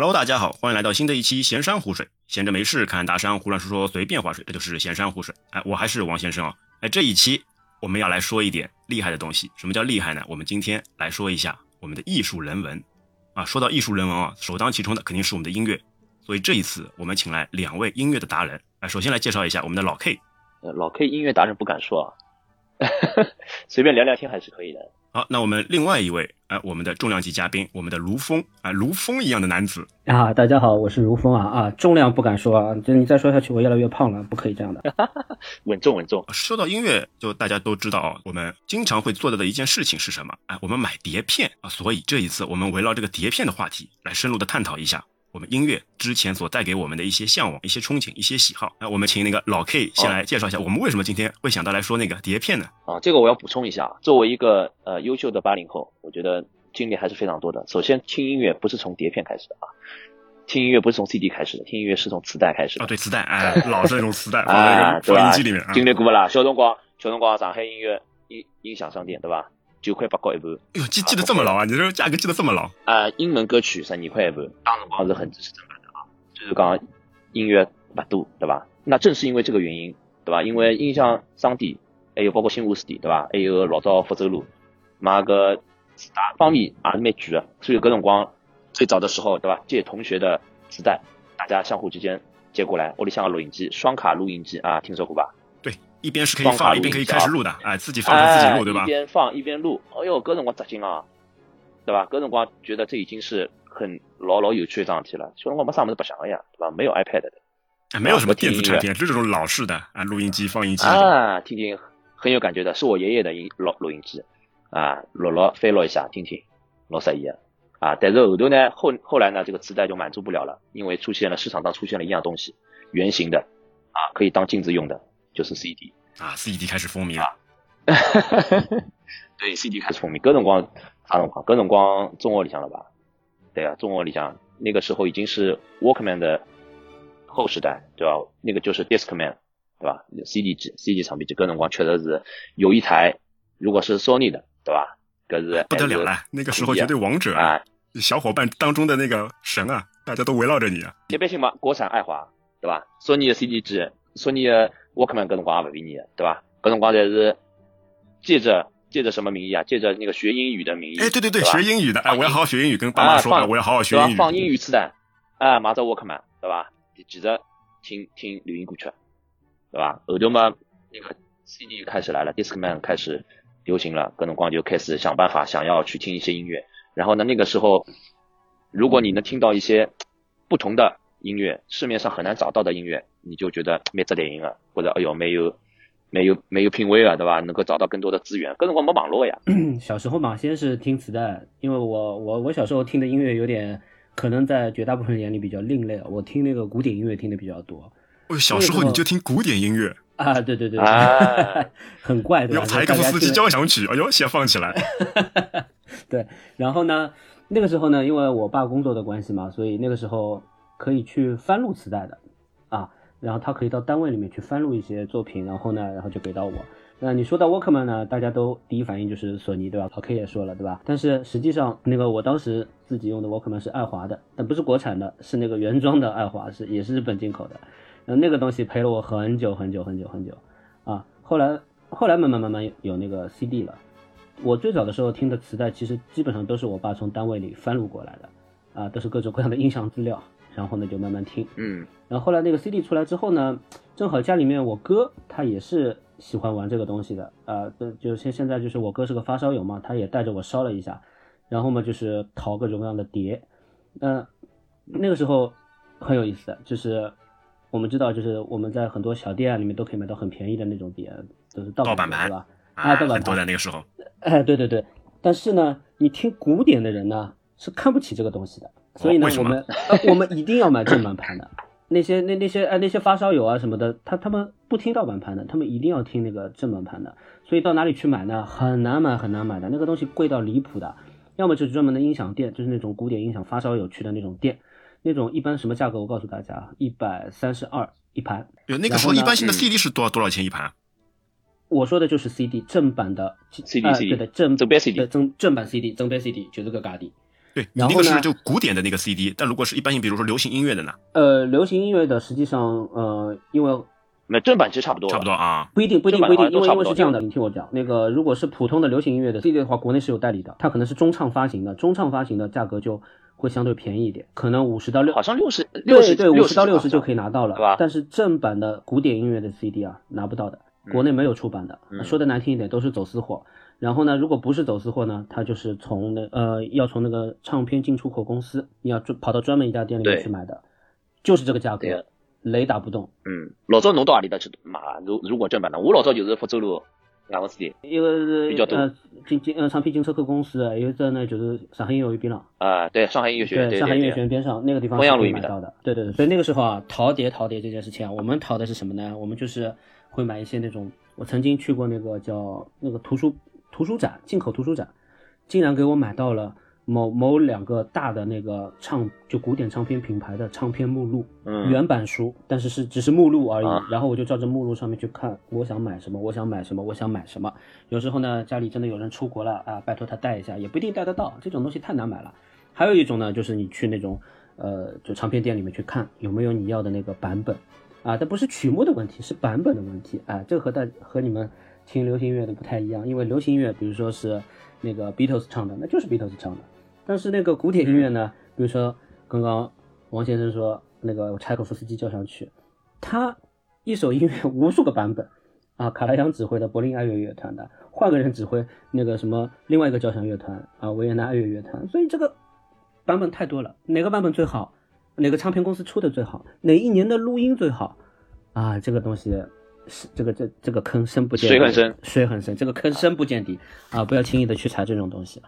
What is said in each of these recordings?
Hello，大家好，欢迎来到新的一期闲山湖水。闲着没事看大山胡乱说说，随便划水，这就是闲山湖水。哎，我还是王先生啊。哎，这一期我们要来说一点厉害的东西。什么叫厉害呢？我们今天来说一下我们的艺术人文。啊，说到艺术人文啊，首当其冲的肯定是我们的音乐。所以这一次我们请来两位音乐的达人。哎，首先来介绍一下我们的老 K。呃，老 K 音乐达人不敢说啊，随便聊聊天还是可以的。好，那我们另外一位，哎，我们的重量级嘉宾，我们的卢峰，啊，卢峰一样的男子啊，大家好，我是卢峰啊啊，重量不敢说啊，就你再说下去，我越来越胖了，不可以这样的，稳重稳重。说到音乐，就大家都知道啊，我们经常会做到的一件事情是什么？哎，我们买碟片啊，所以这一次我们围绕这个碟片的话题来深入的探讨一下。我们音乐之前所带给我们的一些向往、一些憧憬、一些喜好，那我们请那个老 K 先来介绍一下，我们为什么今天会想到来说那个碟片呢？啊，这个我要补充一下，作为一个呃优秀的八零后，我觉得经历还是非常多的。首先，听音乐不是从碟片开始的啊，听音乐不是从 CD 开始的，听音乐是从磁带开始的。啊，对，磁带，哎，老是那种磁带放在放音机里面。经历过不啦？小辰光，小辰光上海音乐音音响商店，对吧？九块八角一盘。哎呦，记记得这么牢啊？你这价格记得这么牢？啊，英文歌曲十二块一盘，当辰光是很支持正版的啊。就是讲音乐不多，对吧？那正是因为这个原因，对吧？因为音响商店，还有包括新华书店，对吧？还有老早福州路买个磁带方面也是蛮贵的，所以搿辰光最早的时候，对吧？借同学的磁带，大家相互之间借过来，屋里向个录音机，双卡录音机啊，听说过吧？对，一边是可以放，一边可以开始录的，哎，自己放自己录，对吧？一边放一边录，哎呦，搿辰光扎劲啊，对吧？各种光觉得这已经是。很老老有趣的桩事体了，小辰光没啥么子白相个呀，对吧？没有 iPad 的，没有什么电子产品，就这种老式的啊，录音机、放音机啊，听听很有感觉的，是我爷爷的音录录音机啊，录录翻录一下听听，老色一啊。啊，但是后头呢，后后来呢，这个磁带就满足不了了，因为出现了市场上出现了一样东西，圆形的啊，可以当镜子用的，就是 CD 啊，CD 开始风靡了，对，CD 开始风靡，各种光啥辰光，各种光中国里向了吧？对啊，中国里向那个时候已经是 Walkman 的后时代，对吧？那个就是 Discman，对吧？CD 机、CD 唱片机，搿辰光确实是有一台，如果是 Sony 的，对吧？可是不得了了，那个时候绝对王者啊！小伙伴当中的那个神啊，大家都围绕着你啊！你别信嘛，国产爱华，对吧？Sony 的 CD 机，Sony 的 Walkman 搿辰光也勿便宜，对吧？搿辰光侪是借着。借着什么名义啊？借着那个学英语的名义。哎，对对对，学英语的，哎，我要好好学英语，跟爸妈说，我要好好学英语。放英语磁带，哎，买只沃克曼，对吧？记着听听流行歌曲，对吧？后头嘛，那个 CD 开始来了，Discman 开始流行了，各种光就开始想办法想要去听一些音乐。然后呢，那个时候，如果你能听到一些不同的音乐，市面上很难找到的音乐，你就觉得没值得音了，或者哎呦没有。没有没有品味了，对吧？能够找到更多的资源，各种光没网络呀。小时候嘛，先是听磁带，因为我我我小时候听的音乐有点，可能在绝大部分人眼里比较另类。我听那个古典音乐听的比较多。哦，小时候你就听古典音乐啊？对对对，很怪的。要？柴可夫斯基交响曲，哎呦，先放起来。对，然后呢，那个时候呢，因为我爸工作的关系嘛，所以那个时候可以去翻录磁带的啊。然后他可以到单位里面去翻录一些作品，然后呢，然后就给到我。那你说到 Walkman 呢，大家都第一反应就是索尼，对吧？老 K 也说了，对吧？但是实际上，那个我当时自己用的 Walkman 是爱华的，但不是国产的，是那个原装的爱华，是也是日本进口的。然后那个东西陪了我很久很久很久很久啊。后来后来慢慢慢慢有那个 CD 了。我最早的时候听的磁带，其实基本上都是我爸从单位里翻录过来的，啊，都是各种各样的音响资料。然后呢，就慢慢听，嗯，然后后来那个 CD 出来之后呢，正好家里面我哥他也是喜欢玩这个东西的，啊，就现现在就是我哥是个发烧友嘛，他也带着我烧了一下，然后嘛就是淘各种各样的碟，嗯，那个时候很有意思的，就是我们知道就是我们在很多小店里面都可以买到很便宜的那种碟，都是盗版盘，对吧？啊，盗版很多的那个时候，哎，对对对，但是呢，你听古典的人呢是看不起这个东西的。所以呢，我们我们一定要买正版盘的。那些那那些哎那些发烧友啊什么的，他他们不听盗版盘的，他们一定要听那个正版盘的。所以到哪里去买呢？很难买很难买的，那个东西贵到离谱的。要么就是专门的音响店，就是那种古典音响发烧友去的那种店，那种一般什么价格？我告诉大家，一百三十二一盘。有那个时候一般性的 CD 是多少多少钱一盘？我说的就是 CD 正版的 CD，对的正正版 CD，正正版 CD 正版 CD 就是个价钿。对，然后呢那个是就古典的那个 CD，但如果是一般性，比如说流行音乐的呢，呃，流行音乐的实际上呃，因为那正版其实差不多，差不多。啊。不一定，不一定，不一定，因为因为是这样的，你听我讲，那个如果是普通的流行音乐的 CD 的话，国内是有代理的，它可能是中唱发行的，中唱发行的价格就会相对便宜一点，可能五十到六好，像六十六十对对，五十到六十就。可以拿到了，对吧但是正版的古典音乐的 CD 啊，拿不到的，嗯国内没有出版的。嗯说的难听一点，都是走私货。然后呢，如果不是走私货呢，它就是从那呃要从那个唱片进出口公司，你要专跑到专门一家店里面去买的，就是这个价格，雷打不动。嗯，老早侬到阿里搭去买啊？如如果正版的，我老早就是福州路两个 CD 一个是比较多呃进进呃唱片进出口公司，还有一个呢就是上海音乐学院边上，啊，对，上海音乐学院，对上海音乐学院边上那个地方丰是可以买到的。对对对，所以那个时候啊，淘碟淘碟这件事情啊，我们淘的是什么呢？我们就是会买一些那种，我曾经去过那个叫那个图书图书展，进口图书展，竟然给我买到了某某两个大的那个唱就古典唱片品牌的唱片目录，嗯原版书，但是是只是目录而已。啊然后我就照着目录上面去看，我想买什么，我想买什么，我想买什么。有时候呢，家里真的有人出国了啊，拜托他带一下，也不一定带得到，这种东西太难买了。还有一种呢，就是你去那种呃，就唱片店里面去看有没有你要的那个版本啊，但不是曲目的问题，是版本的问题。啊，这个和大和你们听流行音乐的不太一样，因为流行音乐，比如说是那个 Beatles 唱的，那就是 Beatles 唱的。但是那个古典音乐呢，比如说刚刚王先生说那个柴可夫斯基交响曲，他一首音乐无数个版本啊，卡拉扬指挥的柏林爱乐乐团的，换个人指挥那个什么另外一个交响乐团啊，维也纳爱乐乐团，所以这个版本太多了，哪个版本最好，哪个唱片公司出的最好，哪一年的录音最好啊，这个东西是这个这这个坑深不见底，水很深，水很深，这个坑深不见底啊，不要轻易的去查这种东西。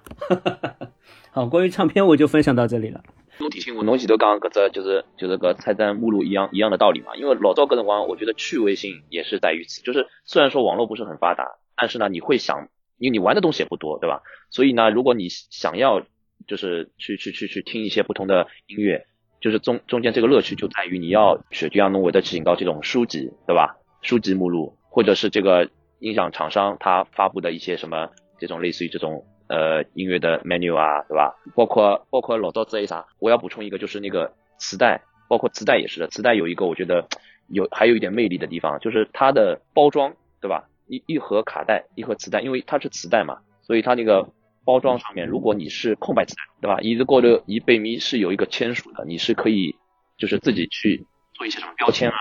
好，关于唱片我就分享到这里了。总体性我，侬前头讲搿只就是就是个菜单目录一样一样的道理嘛。因为老赵搿辰光，我觉得趣味性也是在于此，就是虽然说网络不是很发达，但是呢，你会想，因为你玩的东西也不多，对吧？所以呢，如果你想要就是去去去去听一些不同的音乐，就是中中间这个乐趣就在于你要去就像侬会得去寻到这种书籍，对吧？书籍目录，或者是这个音响厂商他发布的一些什么这种类似于这种呃音乐的 menu 啊，对吧？包括包括老早子有啥？我要补充一个，就是那个磁带，包括磁带也是的。磁带有一个我觉得有还有一点魅力的地方，就是它的包装，对吧？一一盒卡带，一盒磁带，因为它是磁带嘛，所以它那个包装上面，如果你是空白磁带，对吧？一直过的一背面是有一个签署的，你是可以就是自己去做一些什么标签啊，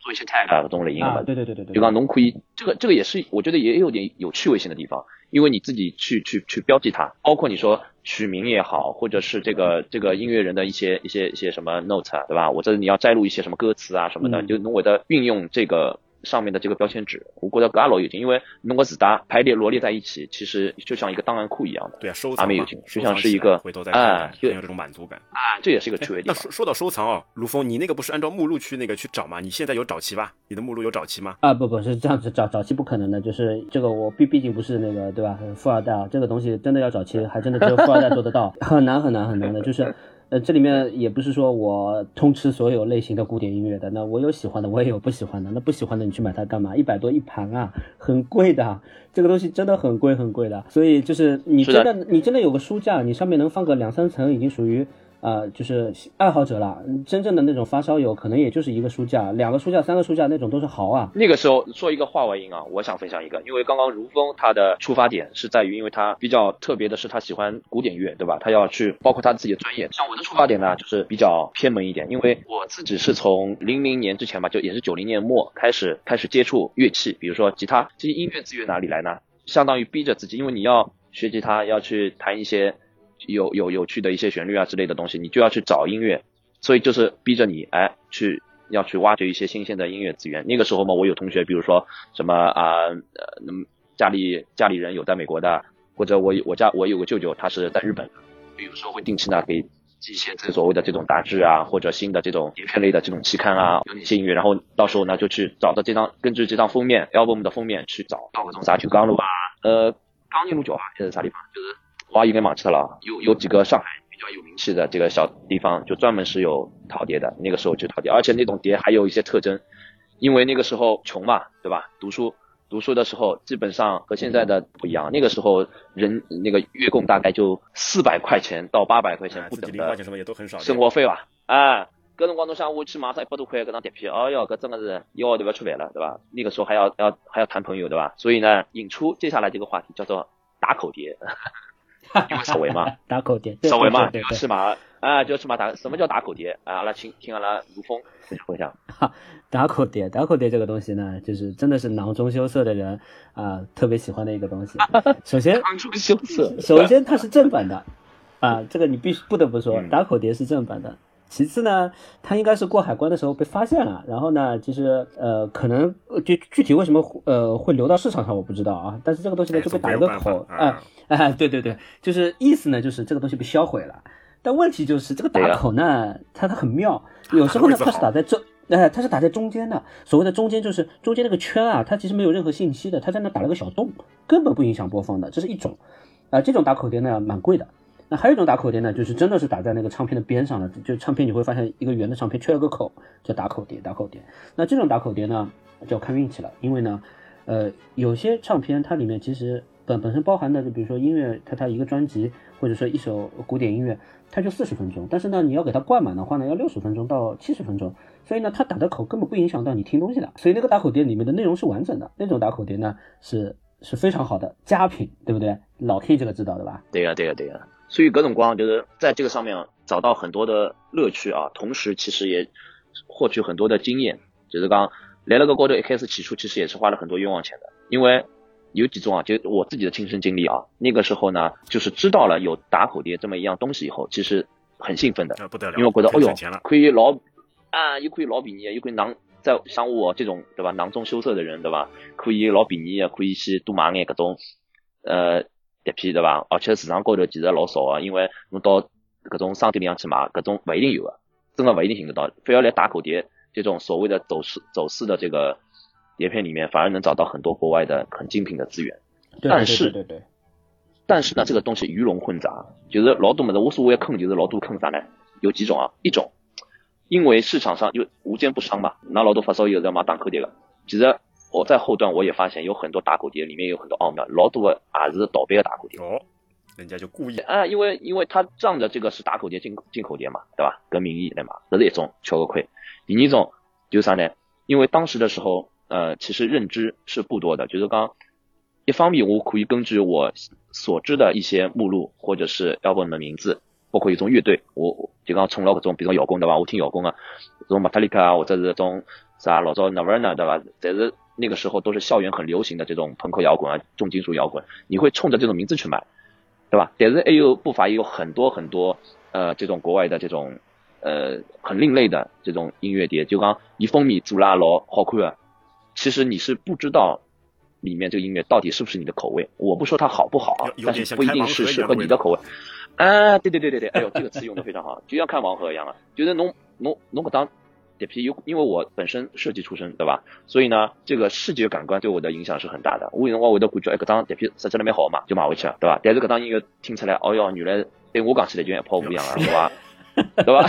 做一些 tag 啊这种类型的。啊，对对对对对，就讲侬可以，这个这个也是我觉得也有点有趣味性的地方，因为你自己去去去标记它，包括你说取名也好，或者是这个这个音乐人的一些一些一些什么 note 啊，对吧？我这你要摘录一些什么歌词啊什么的，嗯就侬会的运用这个上面的这个标签纸，我觉得搿也老有劲，因为侬个字打排列罗列在一起，其实就像一个档案库一样的，对啊，收藏嘛阿美有劲就像是一个回头再哎看，就很有这种满足感。啊，这也是一个趣味。那说说到收藏哦，卢峰，你那个不是按照目录去那个去找吗？你现在有找齐吧？你的目录有找齐吗？啊，不不是这样子，找找齐不可能的，就是这个我毕毕竟不是那个对吧，富二代啊，这个东西真的要找齐，还真的只有富二代做得到，很难很难很难的，就是。呃，这里面也不是说我通吃所有类型的古典音乐的，那我有喜欢的，我也有不喜欢的。那不喜欢的你去买它干嘛？一百多一盘啊，很贵的，这个东西真的很贵很贵的。所以就是你真的你真的有个书架，你上面能放个两三层，已经属于啊、就是爱好者了。真正的那种发烧友，可能也就是一个书架、两个书架、三个书架那种都是豪啊。那个时候说一个话外音啊，我想分享一个，因为刚刚如风他的出发点是在于，因为他比较特别的是他喜欢古典乐，对吧？他要去包括他自己的专业。像我的出发点呢，就是比较偏门一点，因为我自己是从零零年之前吧，就也是九零年末开始开始接触乐器，比如说吉他，这些音乐资源哪里来呢？相当于逼着自己，因为你要学吉他，要去弹一些有有有趣的一些旋律啊之类的东西，你就要去找音乐，所以就是逼着你哎去要去挖掘一些新鲜的音乐资源。那个时候嘛，我有同学，比如说什么啊呃，那么家里家里人有在美国的，或者我我家我有个舅舅，他是在日本的，有时候会定期呢给寄一些这所谓的这种杂志啊，或者新的这种碟片类的这种期刊啊，有哪些音乐，然后到时候呢就去找到这张根据这张封面 album 的封面去找到搿种啥九江路啊，呃江宁路桥啊，还是啥地方，就是我也应该忘记了啊，有有几个上海比较有名气的这个小地方，就专门是有淘碟的，那个时候去淘碟，而且那种碟还有一些特征，因为那个时候穷嘛，对吧？读书读书的时候，基本上和现在的不一样。那个时候人那个月供大概就四百块钱到八百块钱不等的生活费吧。啊，搿辰光侬想我去马上一百多块搿张碟片，哎哟，搿真的是一号头要吃饭了，对吧？那个时候还要要还要谈朋友，对吧？所以呢，引出接下来这个话题叫做打口碟。因为稍微嘛，打口碟，稍微嘛，对，对是嘛？啊，就是嘛打，什么叫打口碟？啊，阿拉请听阿拉如风分享。哈，打口碟，打口碟这个东西呢，就是真的是囊中羞涩的人啊，特别喜欢的一个东西。首先，囊中羞涩。首先，它是正版的啊，这个你必须不得不说，打口碟是正版的。其次呢，它应该是过海关的时候被发现了，然后呢，其实呃，可能就具体为什么呃会流到市场上我不知道啊，但是这个东西呢就被打了个口，哎哎，对对对，就是意思呢就是这个东西被销毁了，但问题就是这个打口呢，它它很妙，有时候呢它是打在这，哎，它是打在中间的，所谓的中间就是中间那个圈啊，它其实没有任何信息的，它在那打了个小洞，根本不影响播放的，这是一种，啊，这种打口碟呢蛮贵的。那还有一种打口碟呢，就是真的是打在那个唱片的边上了，就唱片你会发现一个圆的唱片缺了个口，叫打口碟。打口碟，那这种打口碟呢，就要看运气了，因为呢，呃，有些唱片它里面其实本本身包含的，就比如说音乐，它它一个专辑或者说一首古典音乐，它就四十分钟，但是呢，你要给它灌满的话呢，要六十分钟到七十分钟，所以呢，它打的口根本不影响到你听东西的，所以那个打口碟里面的内容是完整的，那种打口碟呢是是非常好的佳品，对不对？老 K 这个知道的吧？对呀，对呀，对呀。所以各种光就是在这个上面找到很多的乐趣啊，同时其实也获取很多的经验。就是刚来了个高头，一开始起初其实也是花了很多冤枉钱的，因为有几种啊，就我自己的亲身经历啊，那个时候呢，就是知道了有打口碟这么一样东西以后，其实很兴奋的，不得了，因为我觉得哦哟，可以老啊，又可以老便宜，又可以囊在像我这种对吧，囊中羞涩的人对吧，可以老便宜，可以去多买眼各种呃。碟片对伐？而且市场高头其实老少啊，因为侬到搿种商店里向去买，搿种勿一定有个，真的勿一定寻得到。非要来打口碟这种所谓的走私走私的这个碟片里面，反而能找到很多国外的很精品的资源。但是，对对。但是呢，这个东西鱼龙混杂，就是老多么的无所谓坑，就是老多坑啥呢？有几种啊？一种，因为市场上就无奸不商嘛，拿老多发烧友在买打口碟个，其实。我在后段我也发现有很多打狗碟，里面有很多奥妙，老多也是盗版的打狗碟。哦，人家就故意啊，因为因为他仗着这个是打口碟进进口碟嘛，对吧？跟名义对嘛，这是一种吃个亏。第二种就是啥呢？因为当时的时候，呃，其实认知是不多的，就是刚一方面我可以根据我所知的一些目录或者是 album 的名字，包括一种乐队，我就刚冲到各种，比如摇滚对吧？我听摇滚啊，这种 Metallica 啊，或者是这种啥老早 Nirvana 对吧？但是那个时候都是校园很流行的这种朋克摇滚啊，重金属摇滚，你会冲着这种名字去买，对吧？但是也有不乏也有很多很多呃这种国外的这种呃很另类的这种音乐碟，就刚一封面做拉老好看啊，其实你是不知道里面这个音乐到底是不是你的口味。我不说它好不好啊，但是不一定是适合你的口味。啊，对对对对对，哎呦，这个词用的非常好，就像看盲盒一样啊，就是侬侬侬个当。碟皮有，因为我本身设计出身，对吧？所以呢，这个视觉感官对我的影响是很大的。我有辰光会得感觉，哎，搿张碟片设计了蛮好嘛，就买回去了，对吧？但是搿张音乐听起来，哦哟，原来对我讲起来就一泡不一样了，对吧？对吧？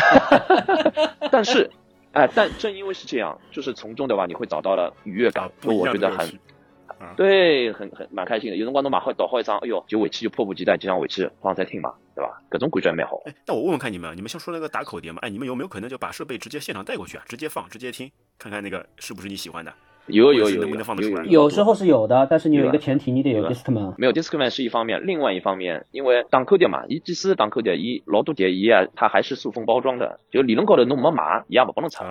但是，哎，但正因为是这样，就是从中对吧，你会找到了愉悦感，我觉得很。对，很很蛮开心的。有辰光侬买好倒好一张，哎呦，就回去就迫不及待，就想回去放再听嘛，对吧？各种感觉蛮好。哎，那我问问看你们，你们像说那个打口碟嘛？哎，你们有没有可能就把设备直接现场带过去啊？直接放，直接听，看看那个是不是你喜欢的？有有有，能不能放得出来？有时候是有的，但是你有一个前提，你得有 Discman。没有 Discman 是一方面，另外一方面，因为打口碟嘛，伊即使打口碟，伊老多碟伊啊，它还是塑封包装的，就理论高头侬没买，伊也不帮侬拆。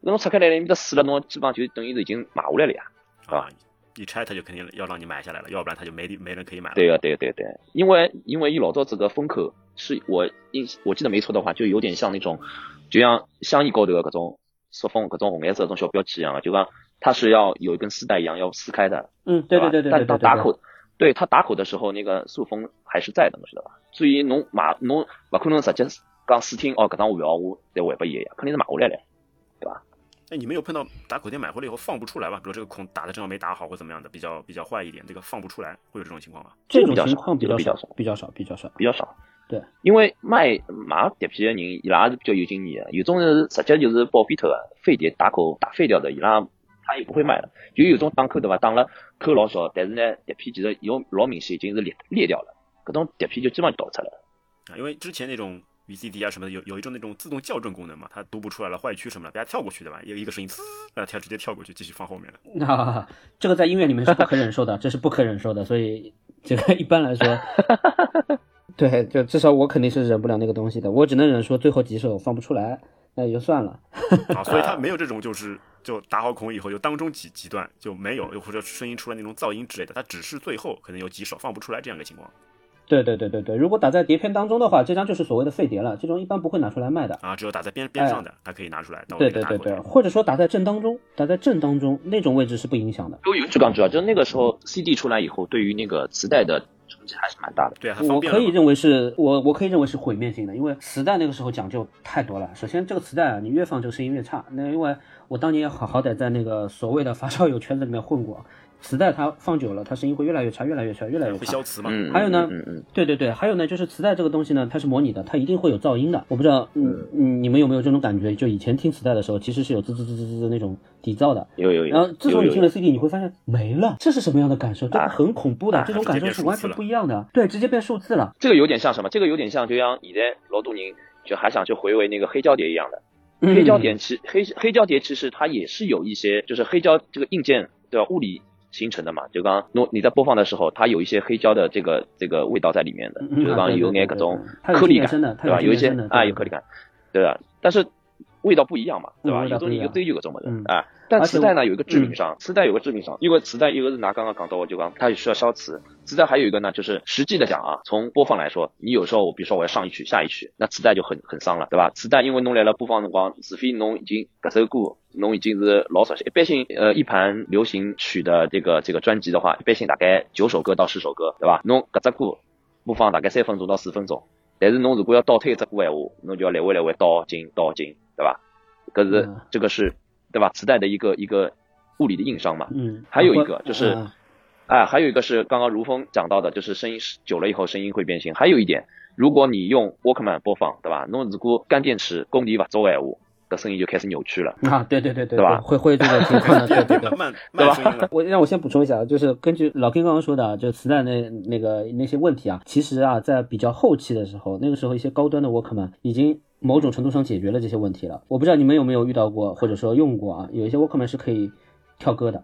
那侬拆开来，你面搭撕了，侬基本上就等于是已经买下来了呀，是吧？一拆他就肯定要让你买下来了，要不然他就没没人可以买了。对啊，对对对，因为因为一老早这个风口是我印我记得没错的话，就有点像那种，就像香烟高头的各种塑封，各种红颜色这种小标签一样的，就讲它是要有一根丝带一样要撕开的。嗯，对对对对。但当打口，对它打口的时候，那个塑封还是在的，侬晓得吧？所以侬买侬不可能直接讲试听哦，搿张我要我再还拨伊呀，肯定是买下来了，对吧？哎，你没有碰到打口碟买回来以后放不出来吧？比如这个孔打的正好没打好，或怎么样的，比较比较坏一点，这个放不出来，会有这种情况吗？这种情况比较少，比较少，比较少，比较少。对，因为卖买碟片的人，伊拉是比较有经验的，有种是直接就是报废脱的废碟打口打废掉的，伊拉他也不会卖的。就有种打口对伐？打了口老少，但是呢，碟片其实有老明显已经是裂裂掉了，搿种碟片就基本上倒出来了。啊，因为之前那种 VCD 啊什么的，有有一种那种自动校正功能嘛，它读不出来了坏区什么的，给它跳过去对吧？有一个声音，呲，然后它直接跳过去继续放后面了。那这个在音乐里面是不可忍受的，这是不可忍受的，所以这个一般来说，对，就至少我肯定是忍不了那个东西的，我只能忍说最后几首放不出来，那也就算了。啊，所以它没有这种就是就打好孔以后，就当中几几段就没有，又或者声音出来那种噪音之类的，它只是最后可能有几首放不出来这样一个情况。对对对对对，如果打在碟片当中的话，这张就是所谓的废碟了，这种一般不会拿出来卖的。啊，只有打在边边上的，它可以拿出来。对对对对，或者说打在正当中，打在正当中那种位置是不影响的。就刚主要就是那个时候 CD 出来以后，对于那个磁带的冲击还是蛮大的。对，我可以认为是我我可以认为是毁灭性的，因为磁带那个时候讲究太多了。首先这个磁带啊，你越放这个声音越差。那因为我当年也好好歹在那个所谓的发烧友圈子里面混过。磁带它放久了，它声音会越来越差，越来越差，越来越差。会消磁嘛？嗯。还有呢，嗯嗯。对对对，还有呢，就是磁带这个东西呢，它是模拟的，它一定会有噪音的。我不知道，嗯嗯，你们有没有这种感觉？就以前听磁带的时候，其实是有滋滋滋滋滋的那种底噪的。有有有。然后自从你听了 CD，你会发现没了，这是什么样的感受？这个很恐怖的，这种感受是完全不一样的。对，直接变数字了。这个有点像什么？这个有点像，就像你的老杜宁就还想去回味那个黑胶碟一样的。黑胶碟其黑黑胶碟其实它也是有一些，就是黑胶这个硬件对吧？物理。形成的嘛，就刚刚你在播放的时候，它有一些黑胶的这个这个味道在里面的，就刚刚有点各种颗粒感，对吧？有一些啊，有颗粒感，对吧？但是味道不一样嘛，对吧？有种一个都有个这么的啊。但磁带呢有一个致命伤，磁带有个致命伤，因为磁带一个是拿刚刚讲到我，就讲它需要消磁。磁带还有一个呢，就是实际的讲啊，从播放来说，你有时候比如说我要上一曲下一曲，那磁带就很很伤了，对吧？磁带因为侬来了播放辰光，除非侬已经搿首歌侬已经是老熟悉，一般性呃一盘流行曲的这个这个专辑的话，一般性大概九首歌到十首歌，对吧？侬搿只歌播放大概三分钟到四分钟，但是侬如果要倒退一只歌闲话，侬就要来回来回倒进倒进，对吧？搿是这个是。对吧？磁带的一个一个物理的硬伤嘛。嗯。还有一个就是，哎，还有一个是刚刚如风讲到的，就是声音久了以后声音会变形。还有一点，如果你用 Walkman 播放，对吧？侬如果干电池功率不足的闲话，这声音就开始扭曲了。啊，对对对对，对吧？会会这个情况的，对对对，慢对吧？我让我先补充一下，就是根据老 K 刚刚说的，就磁带那那个那些问题啊，其实啊，在比较后期的时候，那个时候一些高端的 Walkman 已经。某种程度上解决了这些问题了。我不知道你们有没有遇到过，或者说用过啊？有一些 Walkman 是可以跳歌的，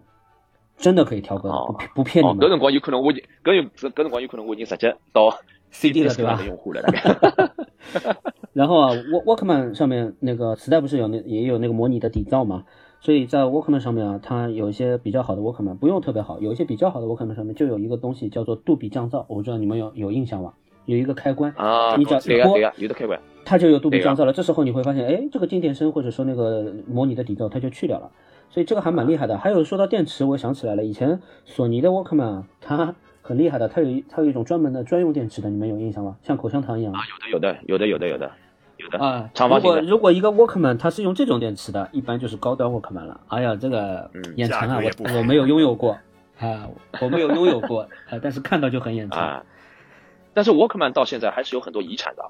真的可以跳歌，不不骗你们。搿辰光有可能我已经，搿有搿辰光有可能我已经直接到 CD 了，对吧？用户了。然后啊，Walkman 上面那个磁带不是有那也有那个模拟的底噪嘛？所以在 Walkman 上面啊，它有一些比较好的 Walkman，不用特别好，有一些比较好的 Walkman 上面就有一个东西叫做杜比降噪，我不知道你们有有印象吗？有一个开关啊，你只要一拨，有的开关，它就有杜比降噪了。这时候你会发现，哎，这个静电声或者说那个模拟的底噪，它就去掉了。所以这个还蛮厉害的。还有说到电池，我想起来了，以前索尼的 Walkman 它很厉害的，它有它有一种专门的专用电池的，你们有印象吗？像口香糖一样啊，有的有的有的有的有的有的啊。长方形的。如果如果一个 Walkman 它是用这种电池的，一般就是高端 Walkman 了。哎呀，这个眼馋啊，我我没有拥有过 啊，我没有拥有过啊，但是看到就很眼馋。但是 Walkman 到现在还是有很多遗产的，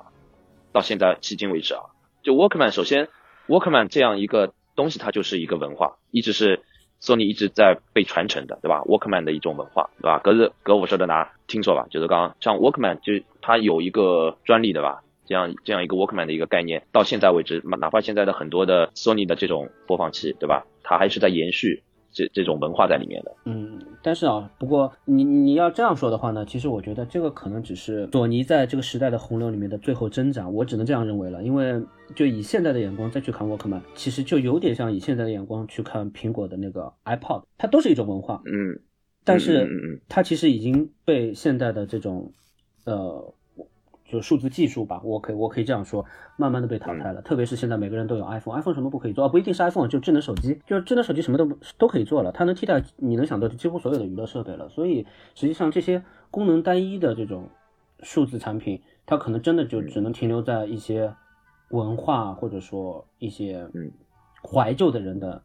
到现在迄今为止啊，就 Walkman 首先 Walkman 这样一个东西，它就是一个文化，一直是 Sony 一直在被传承的，对吧？Walkman 的一种文化，对吧？格日隔我说的拿听说吧，就是刚刚像 Walkman 就它有一个专利，对吧？这样这样一个 Walkman 的一个概念，到现在为止，哪怕现在的很多的 Sony 的这种播放器，对吧？它还是在延续。这这种文化在里面的，嗯，但是啊，不过你你要这样说的话呢，其实我觉得这个可能只是索尼在这个时代的洪流里面的最后挣扎，我只能这样认为了。因为就以现在的眼光再去看沃克曼，其实就有点像以现在的眼光去看苹果的那个 iPod，它都是一种文化，嗯，但是它其实已经被现在的这种呃。就数字技术吧，我可以我可以这样说，慢慢的被淘汰了。特别是现在每个人都有 iPhone，iPhone 什么不可以做啊？不一定是 iPhone，就智能手机，就是智能手机什么都都可以做了，它能替代你能想到的几乎所有的娱乐设备了。所以实际上这些功能单一的这种数字产品，它可能真的就只能停留在一些文化或者说一些怀旧的人的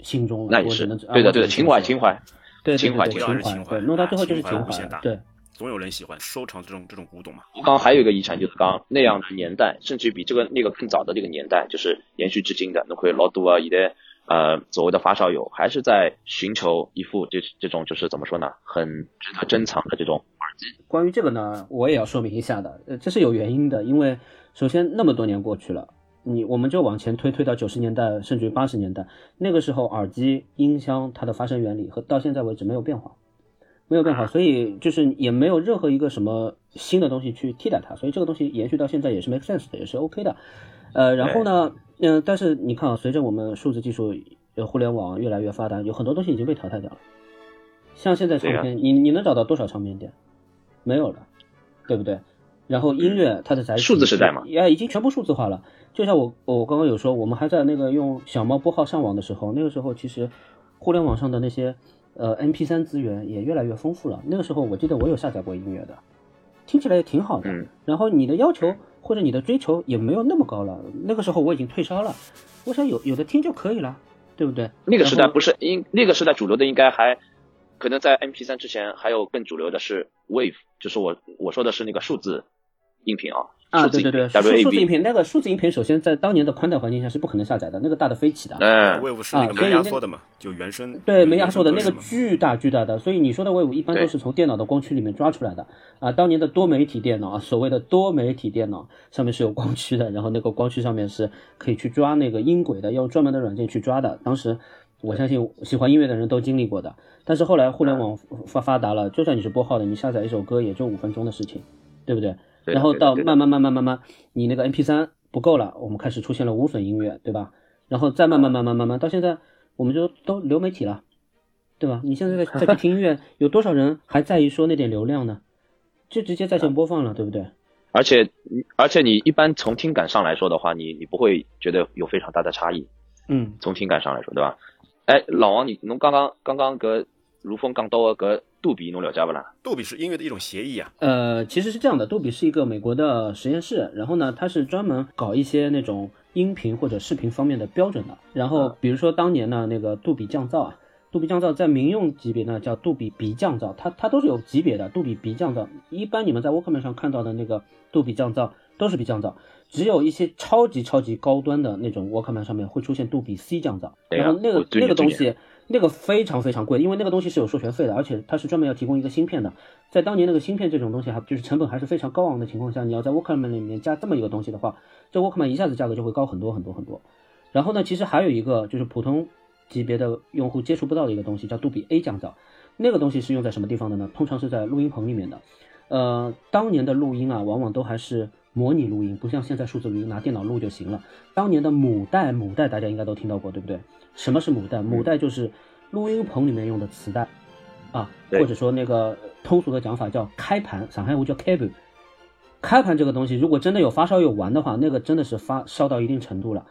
心中了。那也是对的，对的，情怀，情怀，对情怀，情怀，对，弄到最后就是情怀，对。总有人喜欢收藏这种这种古董嘛。吴刚还有一个遗产，就是刚那样的年代，甚至比这个那个更早的那个年代，就是延续至今的。那会老多啊，现在呃所谓的发烧友，还是在寻求一副这这种就是怎么说呢，很值得珍藏的这种耳机。关于这个呢，我也要说明一下的，呃，这是有原因的，因为首先那么多年过去了，你我们就往前推推到九十年代，甚至于八十年代，那个时候耳机音箱它的发声原理和到现在为止没有变化，没有变化，所以就是也没有任何一个什么新的东西去替代它，所以这个东西延续到现在也是 make sense 的，也是 OK 的。呃，然后呢，嗯、但是你看啊，随着我们数字技术、呃互联网越来越发达，有很多东西已经被淘汰掉了。像现在唱对片，你你能找到多少唱片店？没有了，对不对？然后音乐它的载体数字时代嘛也，已经全部数字化了。就像我我刚刚有说，我们还在那个用小猫拨号上网的时候，那个时候其实互联网上的那些呃 MP 3资源也越来越丰富了。那个时候我记得我有下载过音乐的，听起来也挺好的。嗯然后你的要求或者你的追求也没有那么高了。那个时候我已经退烧了，我想有有的听就可以了，对不对？那个时代不是应那个时代主流的应该还可能在 MP 3之前还有更主流的是 Wave，就是我我说的是那个数字音频啊，啊，对对对，数数字音频那个数字音频，首先在当年的宽带环境下是不可能下载的，那个大的飞起的。嗯，Wave 是那个没压缩的嘛，就原声对，没压缩的那个巨大巨大的，所以你说的 Wave 一般都是从电脑的光驱里面抓出来的啊。当年的多媒体电脑啊，所谓的多媒体电脑上面是有光驱的，然后那个光驱上面是可以去抓那个音轨的，用专门的软件去抓的。当时我相信喜欢音乐的人都经历过的，但是后来互联网发发达了，就算你是拨号的，你下载一首歌也就五分钟的事情，对不对？然后到慢慢慢慢慢慢，你那个 MP 三不够了，我们开始出现了无损音乐，对吧？然后再慢慢慢慢慢慢到现在，我们就都流媒体了，对吧？你现在在再去听音乐，有多少人还在意说那点流量呢？就直接在线播放了，对不对？而且而且你一般从听感上来说的话，你你不会觉得有非常大的差异，嗯，从听感上来说，对吧？哎，老王，你侬刚刚刚刚搿如风讲到的搿杜比侬了解不啦？杜比是音乐的一种协议啊，呃，其实是这样的，杜比是一个美国的实验室，然后呢，它是专门搞一些那种音频或者视频方面的标准的。然后比如说当年呢，那个杜比降噪啊，杜比降噪在民用级别呢叫杜比鼻降噪，它它都是有级别的。杜比鼻降噪，一般你们在 Walkman 上看到的那个杜比降噪都是鼻降噪，只有一些超级超级高端的那种 Walkman 上面会出现杜比 C 降噪，然后那个那个东西。那个非常非常贵，因为那个东西是有授权费的，而且它是专门要提供一个芯片的。在当年那个芯片这种东西还就是成本还是非常高昂的情况下，你要在 Walkman 里面加这么一个东西的话，这 Walkman 一下子价格就会高很多很多很多。然后呢，其实还有一个就是普通级别的用户接触不到的一个东西，叫杜比 A 降噪。那个东西是用在什么地方的呢？通常是在录音棚里面的。呃，当年的录音啊，往往都还是模拟录音，不像现在数字录音拿电脑录就行了。当年的母带，母带大家应该都听到过，对不对？什么是母带？母带就是录音棚里面用的磁带，啊，或者说那个通俗的讲法叫开盘，上海话叫开盘。开盘这个东西，如果真的有发烧友玩的话，那个真的是发烧到一定程度了。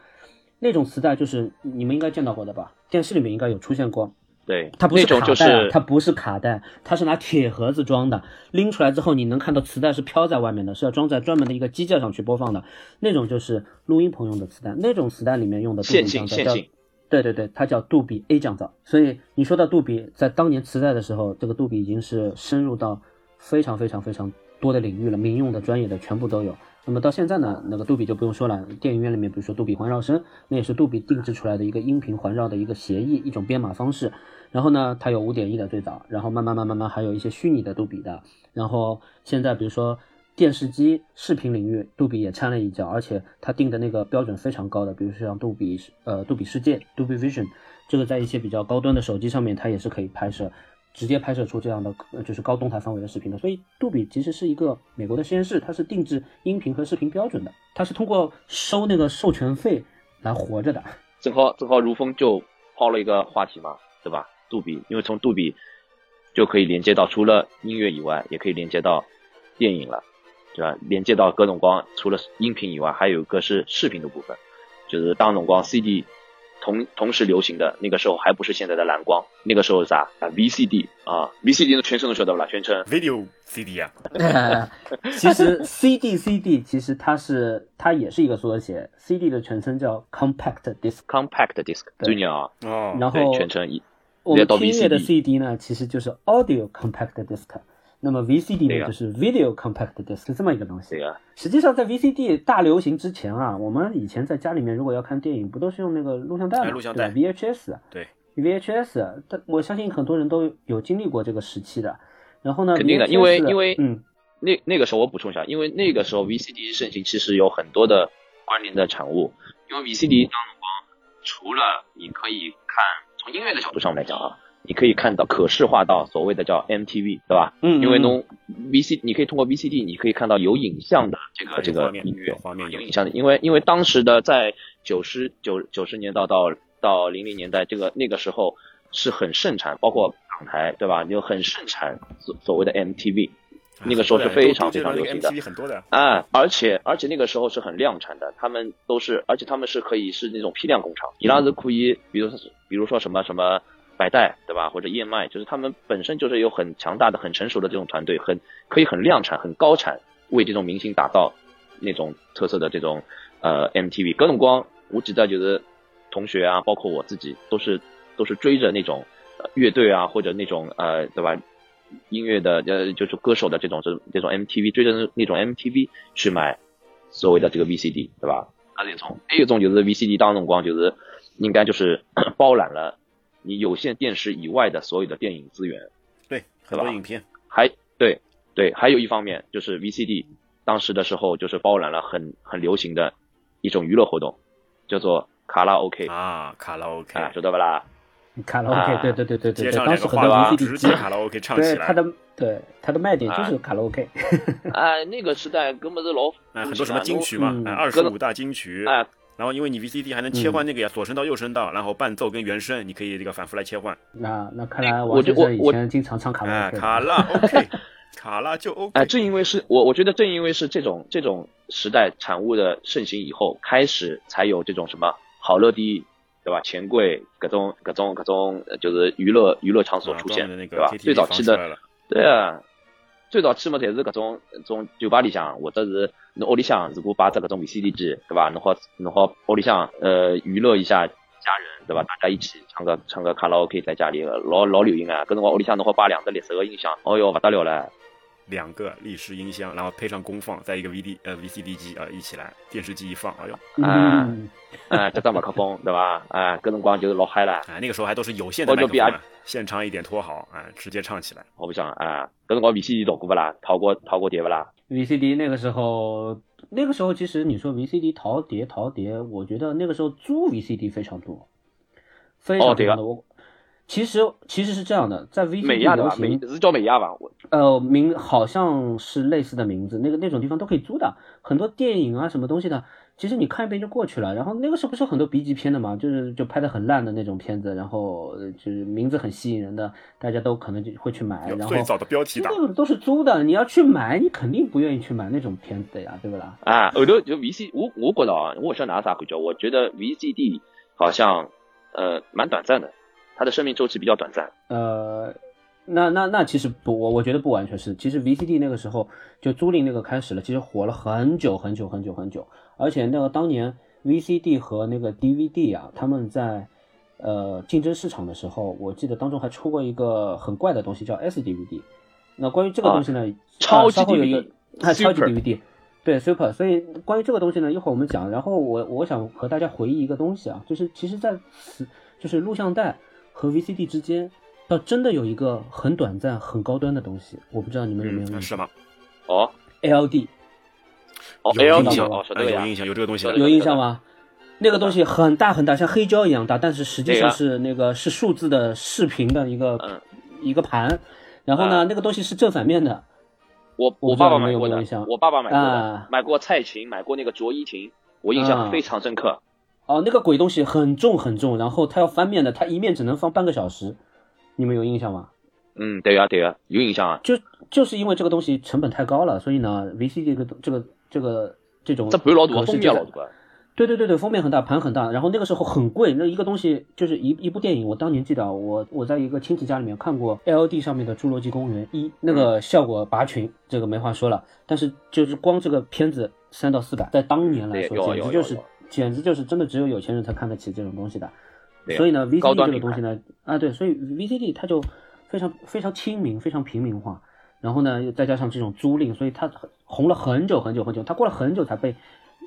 那种磁带就是你们应该见到过的吧？电视里面应该有出现过。对，它不是卡带、啊，是它不是卡带，它是拿铁盒子装的，拎出来之后你能看到磁带是飘在外面的，是要装在专门的一个机架上去播放的。那种就是录音棚用的磁带，那种磁带里面用的杜线比降噪叫性线性，对对对，它叫杜比 A 降噪。所以你说到杜比，在当年磁带的时候，这个杜比已经是深入到非常非常非常多的领域了，民用的、专业的全部都有。那么到现在呢，那个杜比就不用说了，电影院里面比如说杜比环绕声，那也是杜比定制出来的一个音频环绕的一个协议，一种编码方式。然后呢，它有五点一的最早，然后慢慢慢慢慢还有一些虚拟的杜比的，然后现在比如说电视机视频领域，杜比也掺了一脚，而且它定的那个标准非常高的，比如说像杜比呃杜比世界杜比 Vision，这个在一些比较高端的手机上面，它也是可以拍摄，直接拍摄出这样的就是高动态范围的视频的。所以杜比其实是一个美国的实验室，它是定制音频和视频标准的，它是通过收那个授权费来活着的。正好正好如风就抛了一个话题嘛，对吧？杜比，因为从杜比就可以连接到除了音乐以外，也可以连接到电影了，对吧？连接到各种光，除了音频以外，还有一个是视频的部分，就是当种光 CD 同同时流行的那个时候，还不是现在的蓝光，那个时候是啥啊？VCD 啊，VCD 的全称都晓得不啦？全称 video CD 啊，其实 CD CD 其实它是它也是一个缩写，CD 的全称叫 Compact Disc。Compact Disc，对对鸟啊，哦，然后对，全称一。我们到听音乐的 CD 呢，其实就是 Audio Compact Disc。那么 VCD 呢就是 Video Compact Disc 是这么一个东西对。呀，实际上，在 VCD 大流行之前啊，我们以前在家里面如果要看电影，不都是用那个录像带嘛？哎录像带 VHS。对 VHS，但我相信很多人都有经历过这个时期的。然后呢，肯定的因为因为嗯，那那个时候我补充一下，因为那个时候 VCD 盛行，其实有很多的关联的产物。因为 VCD 当光，除了你可以看从音乐的角度上来讲啊，你可以看到可视化到所谓的叫 MTV，对吧？嗯因为侬 VC 你可以通过 VCD 你可以看到有影像的这个这个音乐有影像的，因为因为当时的在九十九九十年代到到零零年代这个那个时候是很盛产，包括港台对吧？就很盛产所所谓的 MTV。那个时候是非常非常流行的 MTV 很多的，啊，而且而且那个时候是很量产的，他们都是，而且他们是可以是那种批量工厂，伊拉是可以，比如比如说什么什么百代对吧，或者燕麦，就是他们本身就是有很强大的、很成熟的这种团队，很可以很量产、很高产，为这种明星打造那种特色的这种呃 MTV。各种光，我记得就是同学啊，包括我自己，都是都是追着那种呃乐队啊，或者那种呃对吧？音乐的呃，就是歌手的这种这这种 MTV，追着那种 MTV 去买所谓的这个 VCD，对吧？还有一种，还有一种就是 VCD 当中光就是应该就是 包揽了你有线电视以外的所有的电影资源，对，很多影片，还对对，还有一方面就是 VCD 当时的时候就是包揽了很很流行的一种娱乐活动，叫做卡拉 OK 啊，卡拉 OK，啊，知道不啦？卡拉 OK，啊对对对对对对，接上当时很多，VCD 机直接，卡拉 OK 唱起来，对它的对它的卖点就是卡拉 OK。哎，那个时代根本是老哎，很多什么金曲嘛，二十五大金曲，哎。然后因为你 VCD 还能切换那个呀，左声道、右声道，然后伴奏跟原声，你可以这个反复来切换。那那看来我我我前经常唱卡拉哎，卡拉 OK，卡拉就 OK。哎，正因为是我，我觉得正因为是这种这种时代产物的盛行以后，开始才有这种什么好乐迪，对吧？钱柜各种各种各种，呃就是娱乐娱乐场所啊出现，专门的那个对吧？最早期的，对啊，最早期嘛，侪是搿种种酒吧里向，或者是侬屋里向，如果摆只搿种 VCD 机，对吧？侬好侬好屋里向呃娱乐一下家人，对吧？大家一起唱个唱个卡拉 OK 在家里，老老流行啊！搿辰光屋里向侬好摆两只立式个音响，哦哟，勿得了了。两个立式音箱，然后配上功放，再一个 VD 呃 VCD 机啊、一起来，电视机一放，哎呦，啊啊，这张麦克风对吧？哎，搿辰光就是老嗨了。哎，那个时候还都是有线的麦克风啊，现场一点拖好，啊，直接唱起来。我不想啊，搿辰光 VCD 逃过不啦？逃过逃过碟不啦？VCD 那个时候，那个时候其实你说 VCD 淘碟淘碟，我觉得那个时候租 VCD 非常多，非常哦对啊非常多。我其实其实是这样的，在 VCD 亚对吧？流行美是叫美亚吧？我呃，名好像是类似的名字，那个那种地方都可以租的，很多电影啊什么东西的，其实你看一遍就过去了。然后那个时候不是有很多 B 级片的嘛，就是就拍的很烂的那种片子，然后呃就是名字很吸引人的，大家都可能就会去买。然后最早的标题党，那个都是租的，你要去买，你肯定不愿意去买那种片子的呀，对不啦？啊，后头就 VC，我我觉得啊，我晓得哪啥感觉？我觉得 VCD 好像呃蛮短暂的，它的生命周期比较短暂。呃，那那那其实不，我我觉得不完全是。其实 VCD 那个时候就租赁那个开始了，其实火了很久很久很久很久。而且那个当年 VCD 和那个 DVD 啊，他们在呃竞争市场的时候，我记得当中还出过一个很怪的东西叫 SDVD。那关于这个东西呢，超级有一 DVD 啊超级 DVD。对，Super，所以关于这个东西呢，一会儿我们讲。然后我我想和大家回忆一个东西啊，就是其实在此就是录像带和 VCD 之间，倒真的有一个很短暂、很高端的东西，我不知道你们有没有印嗯，象？是吗？哦。LD 哦有印象，哦，晓得呀哎有印。象，有这个东西。有印象吗？那个东西很大很大，像黑胶一样大，但是实际上是那个是数字的视频的一个、嗯。一个盘，然后呢，啊那个东西是正反面的，我我爸爸买过的有没有印象，我爸爸买过的啊，买过蔡琴，买过那个卓依婷，我印象啊。非常深刻。哦，那个鬼东西很重很重，然后它要翻面的，它一面只能放半个小时，你们有印象吗？嗯，对呀对呀，有印象啊。就就是因为这个东西成本太高了，所以呢，VCD 这个这个这个这种这盘老大，封面老大。对对对对，封面很大，盘很大，然后那个时候很贵，那一个东西就是一一部电影。我当年记得啊，我我在一个亲戚家里面看过 LD 上面的《侏罗纪公园一》，那个效果拔群，这个没话说了。但是就是光这个片子三到四百，在当年来说，简直就是简直就是真的只有有钱人才看得起这种东西的。对所以呢，VCD 这个东西呢，啊对，所以 VCD 它就非常非常亲民，非常平民化。然后呢，又再加上这种租赁，所以它红了很久很久很久，它过了很久才被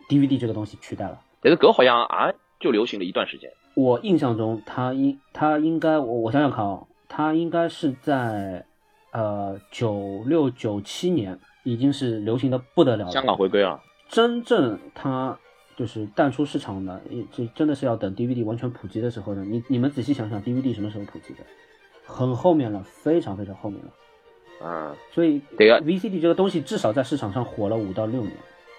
DVD 这个东西取代了。但是搿好像啊就流行了一段时间。我印象中，它应它应该我我想想看啊，它应该是在呃九六九七年已经是流行的不得了了。香港回归啊，真正它就是淡出市场的，也这真的是要等 DVD 完全普及的时候呢。你你们仔细想想，DVD 什么时候普及的？很后面了，非常非常后面了。啊，所以对呀 VCD 这个东西至少在市场上火了五到六年，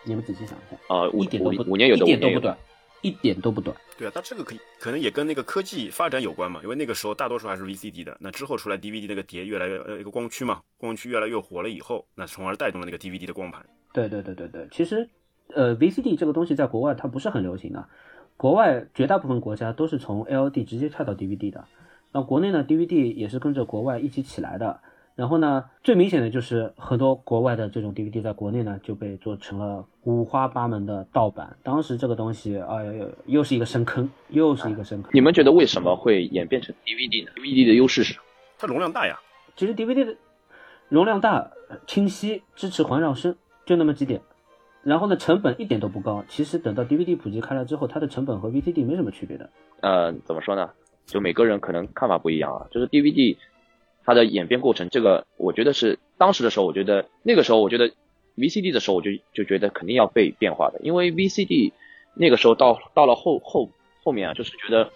你们仔细想一下，啊，五一点都不五五年有的，一点都。不短，一点都不短。对啊，它这个可以可能也跟那个科技发展有关嘛，因为那个时候大多数还是 VCD 的，那之后出来 DVD 那个碟越来越呃一个光驱嘛，光驱越来越火了以后，那从而带动了那个 DVD 的光盘。对对对对对，其实呃 VCD 这个东西在国外它不是很流行的，国外绝大部分国家都是从 LD 直接跳到 DVD 的，那国内呢 DVD 也是跟着国外一起起来的。然后呢，最明显的就是很多国外的这种 DVD 在国内呢就被做成了五花八门的盗版。当时这个东西，哎呀，又是一个深坑，又是一个深坑。你们觉得为什么会演变成 DVD 呢？DVD 的优势是什么？它容量大呀，其实 DVD 的容量大、清晰、支持环绕声，就那么几点。然后呢，成本一点都不高。其实等到 DVD 普及开来之后，它的成本和 VCD 没什么区别的。呃，怎么说呢？就每个人可能看法不一样啊。就是 DVD 它的演变过程，这个我觉得是当时的时候，我觉得那个时候，我觉得 VCD 的时候，我就就觉得肯定要被变化的，因为 VCD 那个时候到到了后后后面啊，就是觉得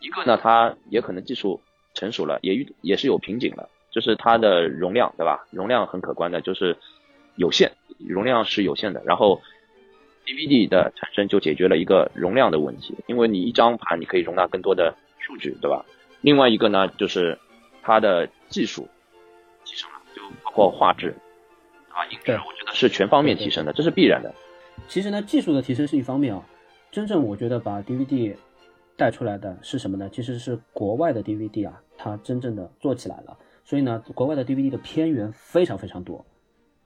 一个呢，它也可能技术成熟了，也也是有瓶颈了，就是它的容量，对吧？容量很可观的，就是有限，容量是有限的。然后 DVD 的产生就解决了一个容量的问题，因为你一张盘你可以容纳更多的数据，对吧？另外一个呢，就是它的技术提升了，就包括画质，啊，音质，我觉得是全方面提升的，这是必然的。其实呢，技术的提升是一方面啊，真正我觉得把 DVD 带出来的是什么呢？其实是国外的 DVD 啊，它真正的做起来了。所以呢，国外的 DVD 的片源非常非常多，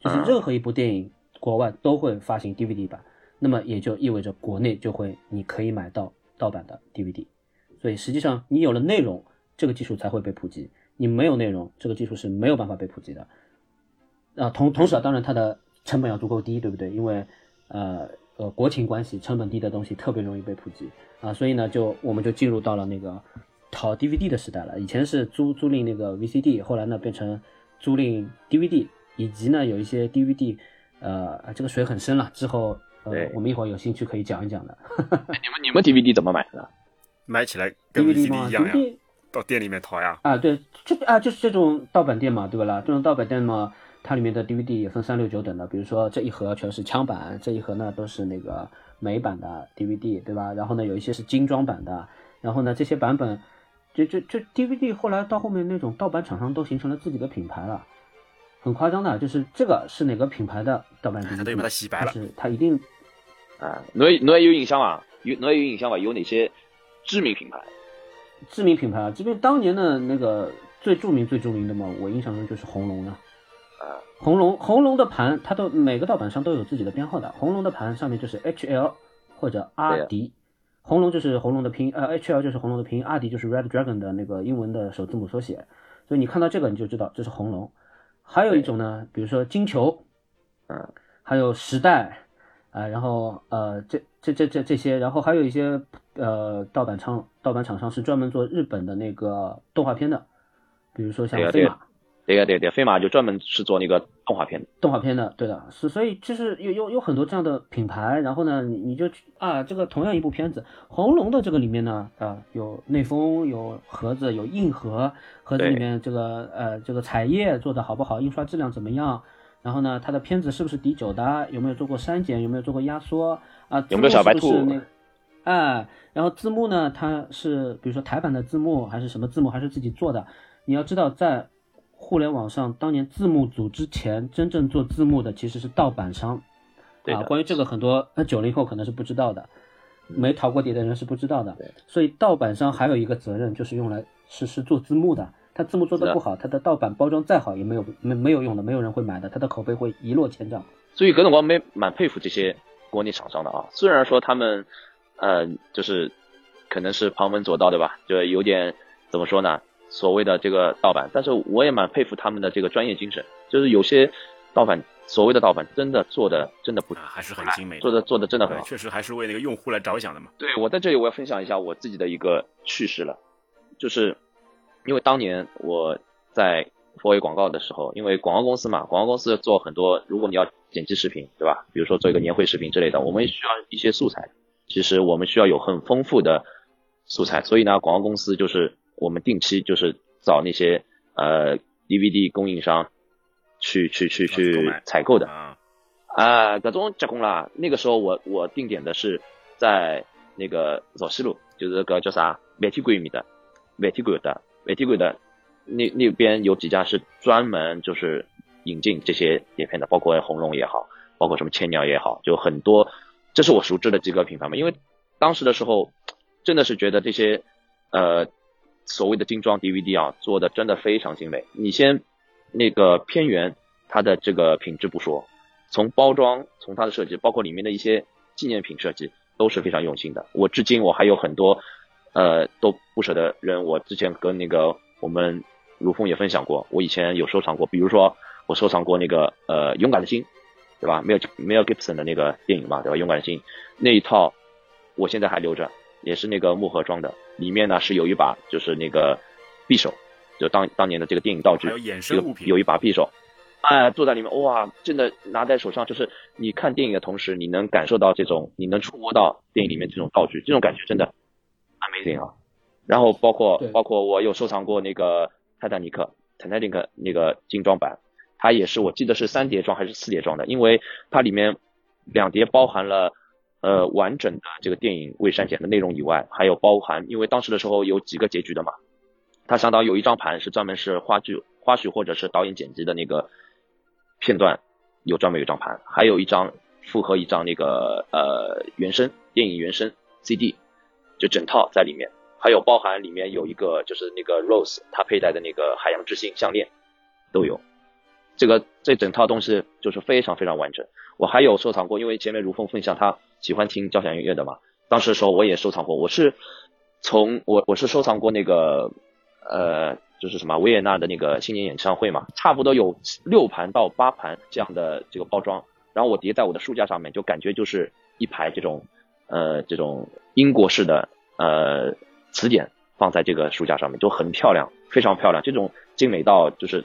就是嗯任何一部电影，国外都会发行 DVD 版，那么也就意味着国内就会你可以买到盗版的 DVD。所以实际上你有了内容，这个技术才会被普及；你没有内容，这个技术是没有办法被普及的。啊，同同时啊，当然它的成本要足够低，对不对？因为呃呃国情关系，成本低的东西特别容易被普及啊，所以呢，就我们就进入到了那个淘 DVD 的时代了。以前是租租赁那个 VCD，后来呢变成租赁 DVD，以及呢有一些 DVD，呃，这个水很深了。之后呃，我们一会儿有兴趣可以讲一讲的。你们你们 DVD 怎么买的？买起来跟 VCD 一样呀，？DVD 到店里面淘呀。啊，对，这啊就是这种盗版店嘛，对吧啦？这种盗版店嘛，它里面的 DVD 也分三六九等的，比如说这一盒全是枪版，这一盒呢都是那个美版的 DVD，对吧？然后呢有一些是精装版的，然后呢这些版本，就就就 DVD 后来到后面那种盗版厂商都形成了自己的品牌了，很夸张的，就是这个是哪个品牌的盗版他 DVD，都把它洗白了但是它一定啊，侬也侬也有印象伐？有侬也有印象伐？有哪些知名品牌？知名品牌啊，这边当年的那个最著名最著名的嘛，我印象中就是红龙了。啊，红龙红龙的盘，它都每个盗版商都有自己的编号的。红龙的盘上面就是 HL 或者阿迪，红龙就是红龙的拼音，呃，HL 就是红龙的拼音，阿迪就是 Red Dragon 的那个英文的首字母缩写。所以你看到这个你就知道这是红龙。还有一种呢，比如说金球，嗯，还有时代，啊、然后呃这这这这这些，然后还有一些呃盗版厂盗版厂商是专门做日本的那个动画片的，比如说像飞马。对呀对呀对呀，飞马就专门是做那个动画片的。动画片的，对的，是所以其实有有有很多这样的品牌，然后呢，你你就去啊，这个同样一部片子，红龙的这个里面呢，啊，有内封，有盒子，有硬盒，盒子里面这个呃这个彩页做的好不好，印刷质量怎么样，然后呢，它的片子是不是底九的，有没有做过删减，有没有做过压缩啊，有没有小白兔字幕是不是那哎，然后字幕呢，它是比如说台版的字幕还是什么字幕，还是自己做的？你要知道，在互联网上，当年字幕组之前，真正做字幕的其实是盗版商。啊，关于这个很多那九零后可能是不知道的，没淘过碟的人是不知道的对。所以盗版商还有一个责任，就是用来实施做字幕的。他字幕做的不好，他的盗版包装再好也没有没没有用的，没有人会买的，他的口碑会一落千丈。所以葛总光没蛮佩服这些国内厂商的啊，虽然说他们呃就是可能是旁门左道对吧？就有点怎么说呢？所谓的这个盗版，但是我也蛮佩服他们的这个专业精神，就是有些盗版所谓的盗版真的做的真的不啊，还是很精美，做的做的真的很，好。确实还是为那个用户来着想的嘛。对我在这里我要分享一下我自己的一个趣事了，就是因为当年我在 o A 广告的时候，因为广告公司嘛，广告公司做很多，如果你要剪辑视频，对吧？比如说做一个年会视频之类的，我们需要一些素材。其实我们需要有很丰富的素材，所以呢，广告公司就是我们定期就是找那些呃 DVD 供应商去去去去采购的。啊，啊，搿种结棍啦。那个时候我我定点的是在那个枣西路，就是个叫啥万体馆里面的万体馆的万体馆的那那边有几家是专门就是引进这些碟片的，包括红龙也好，包括什么千鸟也好，就很多，这是我熟知的几个品牌嘛。因为当时的时候真的是觉得这些呃所谓的精装 DVD 啊做的真的非常精美。你先那个片源它的这个品质不说，从包装，从它的设计，包括里面的一些纪念品设计，都是非常用心的。我至今我还有很多，呃，都不舍得扔。我之前跟那个我们如风也分享过，我以前有收藏过，比如说我收藏过那个呃勇敢的心，对吧？Mel Mel Gibson 的那个电影嘛，对吧？勇敢的心那一套，我现在还留着，也是那个木盒装的，里面呢是有一把就是那个匕首，就当当年的这个电影道具还有，衍生有物品，有一把匕首，哎，坐在里面，哇，真的拿在手上，就是你看电影的同时，你能感受到这种，你能触摸到电影里面这种道具，这种感觉真的 amazing 啊。然后包括包括我有收藏过那个泰坦尼克，泰坦尼克那个精装版，它也是我记得是三碟装还是四碟装的，因为它里面两碟包含了。呃，完整的这个电影未删减的内容以外，还有包含，因为当时的时候有几个结局的嘛，它相当有一张盘是专门是花絮、花絮或者是导演剪辑的那个片段，有专门有张盘，还有一张复合一张那个呃原声电影原声 CD，就整套在里面，还有包含里面有一个就是那个 Rose 她佩戴的那个海洋之心项链都有，这个这整套东西就是非常非常完整。我还有收藏过，因为前面如风分享他喜欢听交响音乐的嘛，当时的时候我也收藏过，我是从我我是收藏过那个呃就是什么维也纳的那个新年演唱会嘛，差不多有六盘到八盘这样的这个包装，然后我叠在我的书架上面，就感觉就是一排这种呃这种英国式的呃词典放在这个书架上面，就很漂亮，非常漂亮，这种精美到就是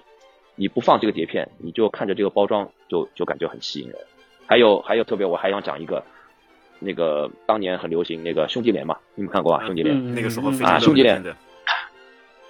你不放这个碟片，你就看着这个包装就就感觉很吸引人。还有还有特别我还想讲一个，那个当年很流行那个兄弟连嘛，你们看过吧？兄弟连，嗯那个时候非啊兄弟连，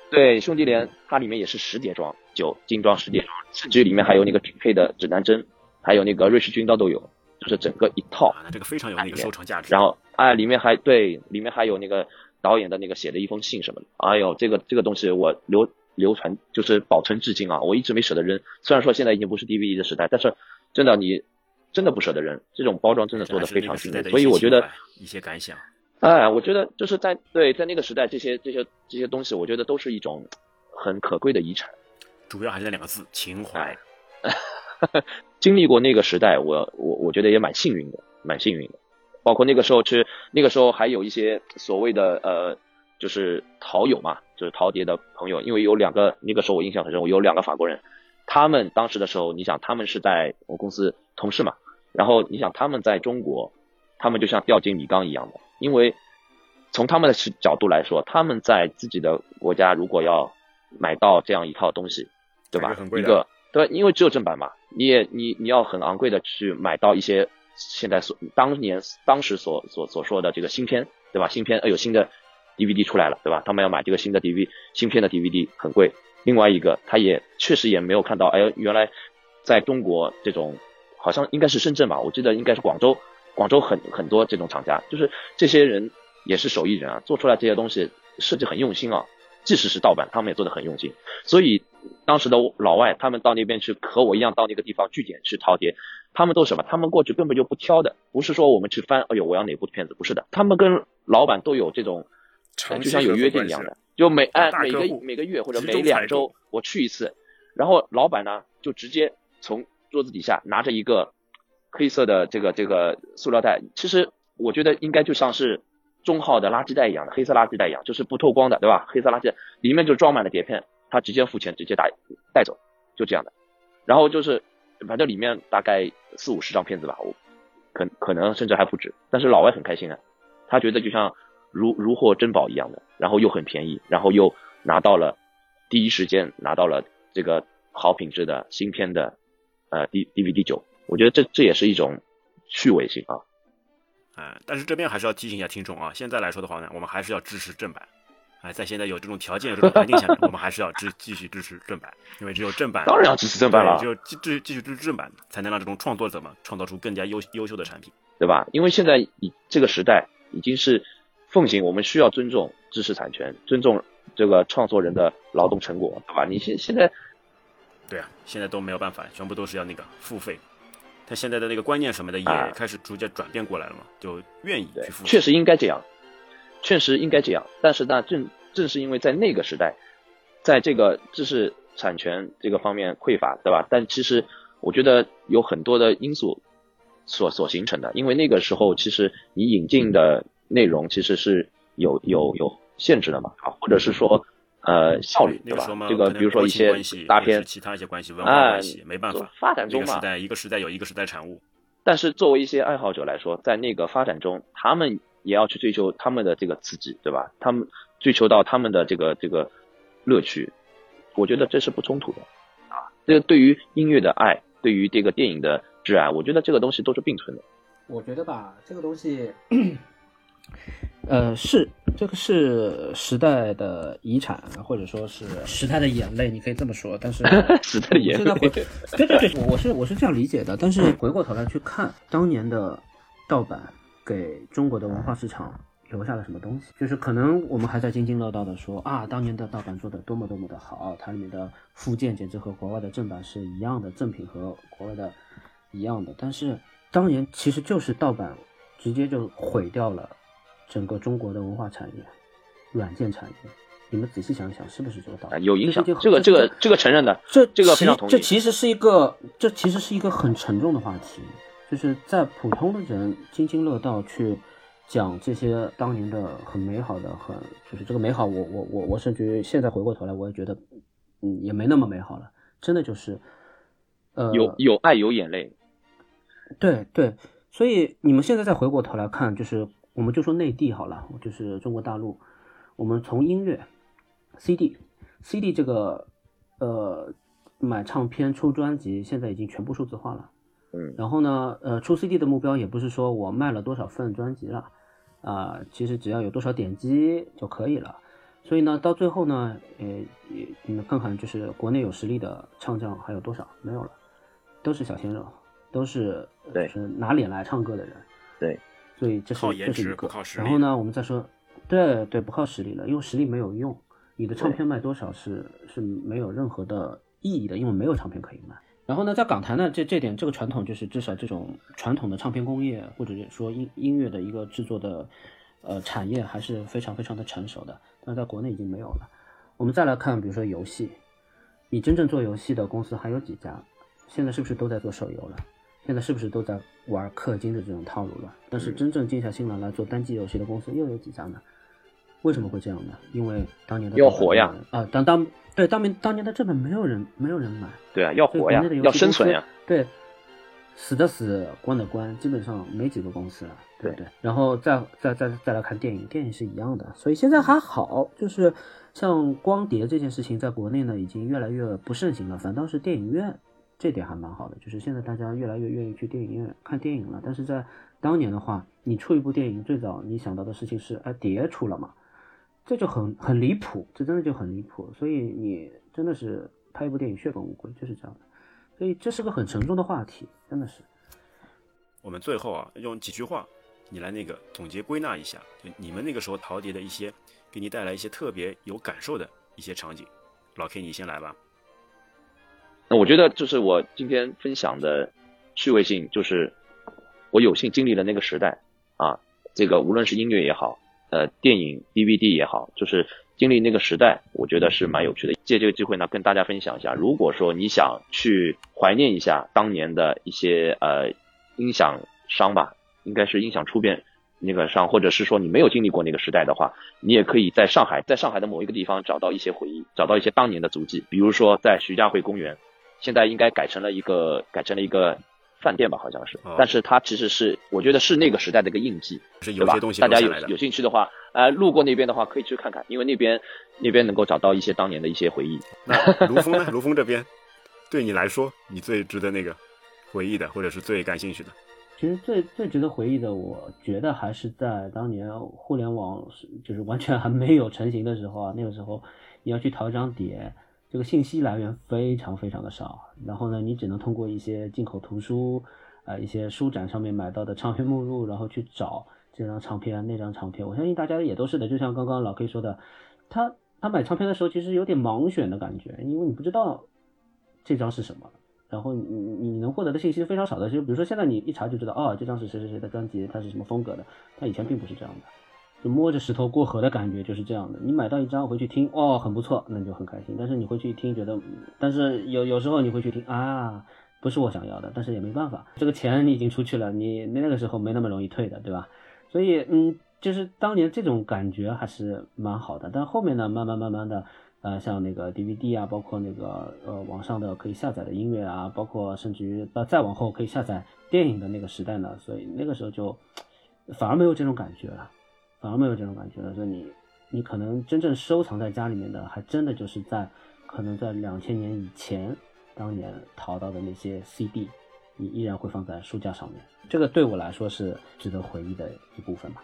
对，兄弟连它里面也是十碟装，九精装十碟装，甚至里面还有那个匹配的指南针，还有那个瑞士军刀都有，就是整个一套。啊，这个非常有那个收藏价值。然后哎，里面还对，里面还有那个导演的那个写的一封信什么的。哎呦，这个这个东西我流流传就是保存至今啊，我一直没舍得扔。虽然说现在已经不是 DVD 的时代，但是真的你真的不舍得扔，这种包装真的做的非常精美。所以我觉得，一些感想，哎，我觉得就是在对在那个时代，这些这些这些东西，我觉得都是一种很可贵的遗产。主要还是那两个字情怀哎。经历过那个时代，我我我觉得也蛮幸运的，蛮幸运的。包括那个时候去，那个时候还有一些所谓的呃，就是陶友嘛，就是陶碟的朋友，因为有两个，那个时候我印象很深，我有两个法国人，他们当时的时候，你想他们是在我公司同事嘛，然后你想他们在中国，他们就像掉进米缸一样的，因为从他们的角度来说，他们在自己的国家如果要买到这样一套东西，对吧？一个对，因为只有正版嘛，你也你你要很昂贵的去买到一些现在所当年当时所所所说的这个新片，对吧？新片呃有新的 DVD 出来了，对吧？他们要买这个新的 DVD 芯片的 DVD 很贵。另外一个，他也确实也没有看到，哎，原来在中国这种好像应该是深圳吧，我记得应该是广州，广州很很多这种厂家，就是这些人也是手艺人啊，做出来这些东西设计很用心啊，即使是盗版，他们也做的很用心。所以当时的老外他们到那边去和我一样到那个地方据点去淘碟，他们都什么？他们过去根本就不挑的，不是说我们去翻，哎呦我要哪部片子，不是的，他们跟老板都有这种，长期就像有约定一样的，就每哎每个每个月或者每两周我去一次，然后老板呢就直接从桌子底下拿着一个黑色的这个这个塑料袋，其实我觉得应该就像是中号的垃圾袋一样的黑色垃圾袋一样，就是不透光的，对吧？黑色垃圾袋里面就装满了碟片，他直接付钱直接打带走，就这样的。然后就是反正里面大概四五十张片子吧，我可可能甚至还不止。但是老外很开心啊，他觉得就像如如获珍宝一样的，然后又很便宜，然后又拿到了第一时间拿到了这个好品质的新片的呃 D D V D 九，我觉得这这也是一种趣味性啊。哎，但是这边还是要提醒一下听众啊，现在来说的话呢，我们还是要支持正版。哎，在现在有这种条件、有这种环境下面，我们还是要支继续支持正版，因为只有正版，当然要支持正版了，只有继继继续支持正版，才能让这种创作者们创造出更加优优秀的产品，对吧？因为现在以这个时代已经是奉行，我们需要尊重知识产权，尊重这个创作人的劳动成果，对吧？你现现在，对啊，现在都没有办法，全部都是要那个付费。他现在的那个观念什么的也开始逐渐转变过来了嘛，就愿意去付。确实应该这样，确实应该这样。但是呢，正正是因为在那个时代，在这个知识产权这个方面匮乏，对吧？但其实我觉得有很多的因素所所形成的。因为那个时候其实你引进的内容其实是有有有限制的嘛，啊，或者是说。呃，效率对吧？这个比如说一些大片，其他一些关系，文化关系，没办法，发展中嘛。一个时代，一个时代有一个时代产物。但是作为一些爱好者来说，在那个发展中，他们也要去追求他们的这个刺激，对吧？他们追求到他们的这个这个乐趣，我觉得这是不冲突的啊。这个对于音乐的爱，对于这个电影的挚爱，我觉得这个东西都是并存的。我觉得吧，这个东西。呃，是这个是时代的遗产，或者说是 时代的眼泪，你可以这么说。但是 时代的眼泪，对对对，我是我是这样理解的。但是回过头来去看当年的盗版给中国的文化市场留下了什么东西，就是可能我们还在津津乐道的说啊，当年的盗版做的多么多么的好，它里面的附件简直和国外的正版是一样的，正品和国外的一样的。但是当年其实就是盗版直接就毁掉了。整个中国的文化产业、软件产业，你们仔细想想，是不是这个道理？有影响，这个这个这个承认的，这这个非常同意。这其实是一个，这其实是一个很沉重的话题，就是在普通的人津津乐道去讲这些当年的很美好的，很就是这个美好，我我我我甚至于现在回过头来，我也觉得，嗯，也没那么美好了，真的就是，呃，有有爱有眼泪，对对，所以你们现在再回过头来看，就是。我们就说内地好了，就是中国大陆。我们从音乐，CD，CD 这个，呃，买唱片、出专辑，现在已经全部数字化了。嗯。然后呢，呃，出 CD 的目标也不是说我卖了多少份专辑了，啊，其实只要有多少点击就可以了。所以呢，到最后呢，呃，你们看看，就是国内有实力的唱将还有多少？没有了，都是小鲜肉，都是是拿脸来唱歌的人。对。所以这是这是一个，然后呢，我们再说，对对，不靠实力了，因为实力没有用，你的唱片卖多少是是没有任何的意义的，因为没有唱片可以卖。然后呢，在港台呢，这这点这个传统就是至少这种传统的唱片工业或者说音音乐的一个制作的呃产业还是非常非常的成熟的，但是在国内已经没有了。我们再来看，比如说游戏，你真正做游戏的公司还有几家？现在是不是都在做手游了？现在是不是都在玩氪金的这种套路了？但是真正静下心来来做单机游戏的公司又有几家呢？为什么会这样呢？因为当年的要活呀！啊，当当对当年当年的这本没有人没有人买，对啊，要活呀，要生存呀，对，死的死，关的关，基本上没几个公司了，对对？然后再再再再来看电影，电影是一样的，所以现在还好，就是像光碟这件事情，在国内呢已经越来越不盛行了，反倒是电影院。这点还蛮好的，就是现在大家越来越愿意去电影院看电影了。但是在当年的话，你出一部电影，最早你想到的事情是，哎，碟出了嘛，这就很很离谱，这真的就很离谱。所以你真的是拍一部电影血本无归，就是这样的。所以这是个很沉重的话题，真的是。我们最后啊，用几句话，你来那个总结归纳一下，就你们那个时候淘碟的一些，给你带来一些特别有感受的一些场景。老 K，你先来吧。我觉得就是我今天分享的趣味性，就是我有幸经历了那个时代啊，这个无论是音乐也好，呃，电影 DVD 也好，就是经历那个时代，我觉得是蛮有趣的。借这个机会呢，跟大家分享一下，如果说你想去怀念一下当年的一些呃音响商吧，应该是音响出片那个商，或者是说你没有经历过那个时代的话，你也可以在上海，在上海的某一个地方找到一些回忆，找到一些当年的足迹，比如说在徐家汇公园。现在应该改成了一个改成了一个饭店吧，好像是哦。但是它其实是我觉得是那个时代的一个印记，是有些东？西大家有有兴趣的话，呃，路过那边的话可以去看看，因为那边那边能够找到一些当年的一些回忆。那卢峰呢？卢峰这边，对你来说，你最值得那个回忆的，或者是最感兴趣的？其实最最值得回忆的，我觉得还是在当年互联网是就是完全还没有成型的时候啊，那个时候你要去淘一张碟，这个信息来源非常非常的少，然后呢，你只能通过一些进口图书，呃，一些书展上面买到的唱片目录，然后去找这张唱片那张唱片。我相信大家也都是的，就像刚刚老 K 说的，他他买唱片的时候其实有点盲选的感觉，因为你不知道这张是什么。然后你你能获得的信息非常少的，就比如说现在你一查就知道，哦，这张是谁谁谁的专辑，它是什么风格的。它以前并不是这样的，就摸着石头过河的感觉就是这样的。你买到一张回去听，哦，很不错，那你就很开心。但是你回去一听觉得，但是有有时候你会去听啊，不是我想要的，但是也没办法，这个钱你已经出去了，你那个时候没那么容易退的，对吧？所以嗯，就是当年这种感觉还是蛮好的。但后面呢，慢慢慢慢的。呃，像那个 DVD 啊，包括那个呃网上的可以下载的音乐啊，包括甚至于到再往后可以下载电影的那个时代呢，所以那个时候就反而没有这种感觉了，反而没有这种感觉了。所以你你可能真正收藏在家里面的，还真的就是在可能在两千年以前，当年淘到的那些 CD，你依然会放在书架上面。这个对我来说是值得回忆的一部分吧。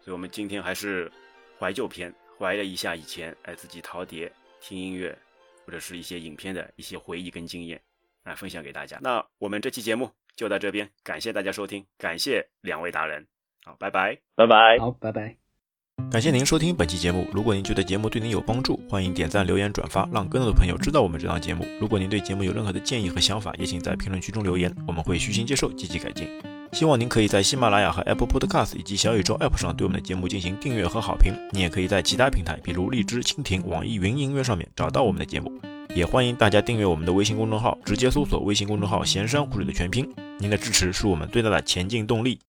所以我们今天还是怀旧篇。怀了一下以前哎自己淘碟、听音乐或者是一些影片的一些回忆跟经验，来分享给大家。那我们这期节目就到这边，感谢大家收听，感谢两位达人，好，拜拜，拜拜，好，拜拜。感谢您收听本期节目。如果您觉得节目对您有帮助，欢迎点赞、留言、转发，让更多的朋友知道我们这档节目。如果您对节目有任何的建议和想法，也请在评论区中留言，我们会虚心接受，积极改进。希望您可以在喜马拉雅和 Apple Podcast 以及小宇宙 App 上对我们的节目进行订阅和好评。你也可以在其他平台，比如荔枝、蜻蜓、网易云音乐上面找到我们的节目。也欢迎大家订阅我们的微信公众号，直接搜索微信公众号“闲山湖水”的全拼。您的支持是我们最大的前进动力。